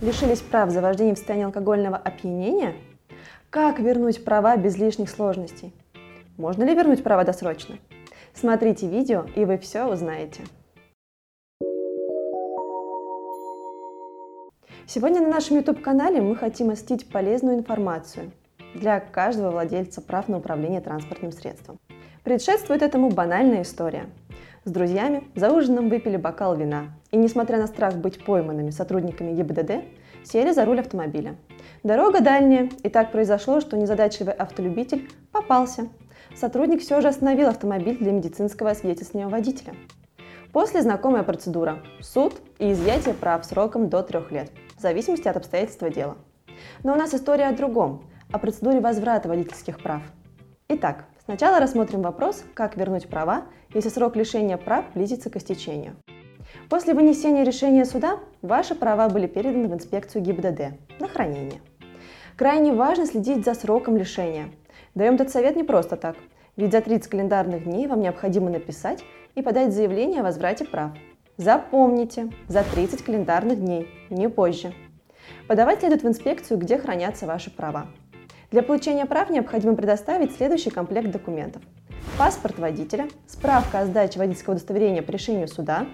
Лишились прав за вождение в состоянии алкогольного опьянения? Как вернуть права без лишних сложностей? Можно ли вернуть права досрочно? Смотрите видео, и вы все узнаете. Сегодня на нашем YouTube-канале мы хотим остить полезную информацию для каждого владельца прав на управление транспортным средством. Предшествует этому банальная история. С друзьями за ужином выпили бокал вина и, несмотря на страх быть пойманными сотрудниками ГИБДД, сели за руль автомобиля. Дорога дальняя, и так произошло, что незадачливый автолюбитель попался. Сотрудник все же остановил автомобиль для медицинского освидетельствования водителя. После знакомая процедура – суд и изъятие прав сроком до трех лет, в зависимости от обстоятельства дела. Но у нас история о другом, о процедуре возврата водительских прав. Итак, Сначала рассмотрим вопрос, как вернуть права, если срок лишения прав близится к истечению. После вынесения решения суда ваши права были переданы в инспекцию ГИБДД на хранение. Крайне важно следить за сроком лишения. Даем этот совет не просто так, ведь за 30 календарных дней вам необходимо написать и подать заявление о возврате прав. Запомните, за 30 календарных дней, не позже. Подавать следует в инспекцию, где хранятся ваши права. Для получения прав необходимо предоставить следующий комплект документов. Паспорт водителя, справка о сдаче водительского удостоверения по решению суда,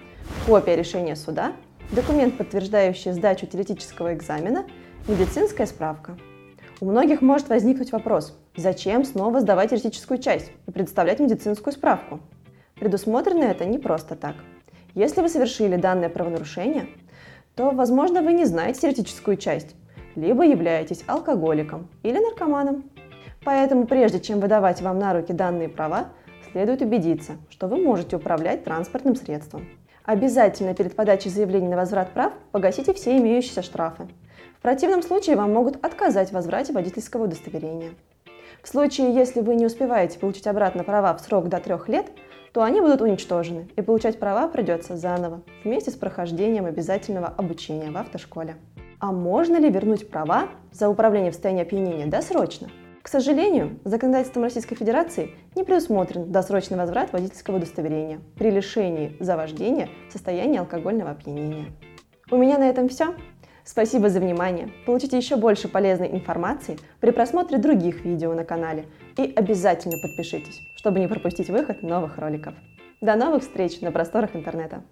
копия решения суда, документ, подтверждающий сдачу теоретического экзамена, медицинская справка. У многих может возникнуть вопрос, зачем снова сдавать теоретическую часть и предоставлять медицинскую справку? Предусмотрено это не просто так. Если вы совершили данное правонарушение, то, возможно, вы не знаете теоретическую часть либо являетесь алкоголиком или наркоманом. Поэтому прежде чем выдавать вам на руки данные права, следует убедиться, что вы можете управлять транспортным средством. Обязательно перед подачей заявления на возврат прав погасите все имеющиеся штрафы. В противном случае вам могут отказать в возврате водительского удостоверения. В случае, если вы не успеваете получить обратно права в срок до трех лет, то они будут уничтожены, и получать права придется заново, вместе с прохождением обязательного обучения в автошколе. А можно ли вернуть права за управление в состоянии опьянения досрочно? К сожалению, законодательством Российской Федерации не предусмотрен досрочный возврат водительского удостоверения при лишении за вождение в состоянии алкогольного опьянения. У меня на этом все. Спасибо за внимание. Получите еще больше полезной информации при просмотре других видео на канале. И обязательно подпишитесь, чтобы не пропустить выход новых роликов. До новых встреч на просторах интернета!